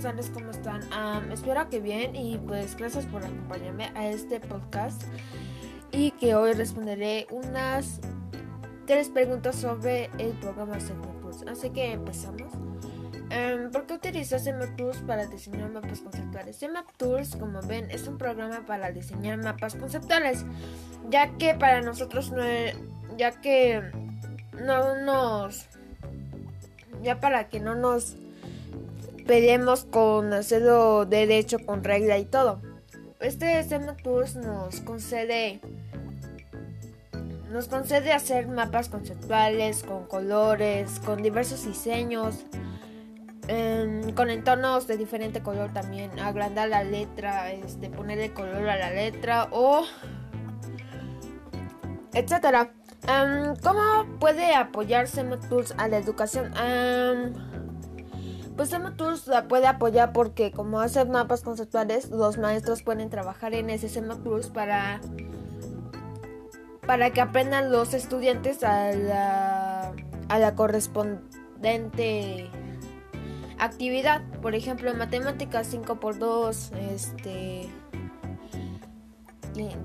tardes, ¿cómo están? espero que bien y pues gracias por acompañarme a este podcast y que hoy responderé unas tres preguntas sobre el programa Tools. Así que empezamos. ¿Por qué utilizas Tools para diseñar mapas conceptuales? Tools, como ven, es un programa para diseñar mapas conceptuales, ya que para nosotros no, ya que no nos, ya para que no nos pedimos con hacerlo derecho, con regla y todo. Este SEMA Tools nos concede nos concede hacer mapas conceptuales con colores, con diversos diseños, em, con entornos de diferente color también, agrandar la letra, este, ponerle color a la letra o etcétera. Em, ¿Cómo puede apoyar SEMA Tools a la educación? Em, pues Tools la puede apoyar porque como hace mapas conceptuales, los maestros pueden trabajar en ese Tools para para que aprendan los estudiantes a la, a la correspondente actividad. Por ejemplo, en matemáticas 5 por 2, este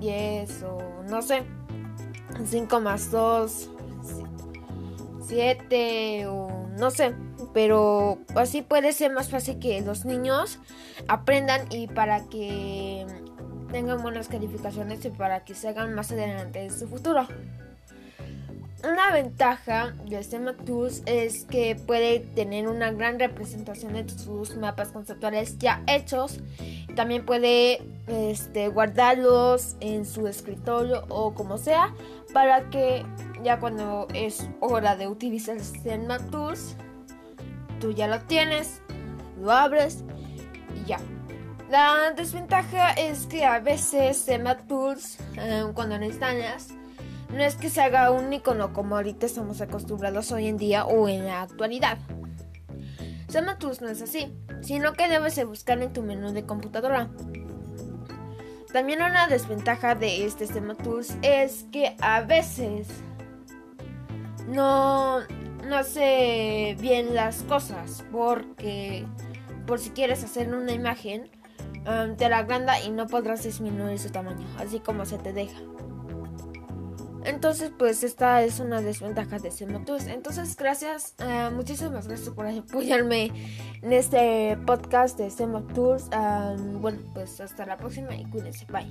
10 o no sé, 5 más 2, 7 o no sé pero así puede ser más fácil que los niños aprendan y para que tengan buenas calificaciones y para que se hagan más adelante en su futuro. Una ventaja de STEM Tools es que puede tener una gran representación de sus mapas conceptuales ya hechos. También puede este, guardarlos en su escritorio o como sea para que ya cuando es hora de utilizar STEM Tools tú ya lo tienes, lo abres y ya. La desventaja es que a veces SEMA Tools, eh, cuando lo instalas, no es que se haga un icono como ahorita estamos acostumbrados hoy en día o en la actualidad. SEMA Tools no es así, sino que debes de buscar en tu menú de computadora. También una desventaja de este SEMA Tools es que a veces no, no hace bien las cosas porque por si quieres hacer una imagen um, te la agranda y no podrás disminuir su tamaño así como se te deja. Entonces pues esta es una desventaja de Semotus entonces gracias uh, muchísimas gracias por apoyarme en este podcast de Semotus um, bueno pues hasta la próxima y cuídense bye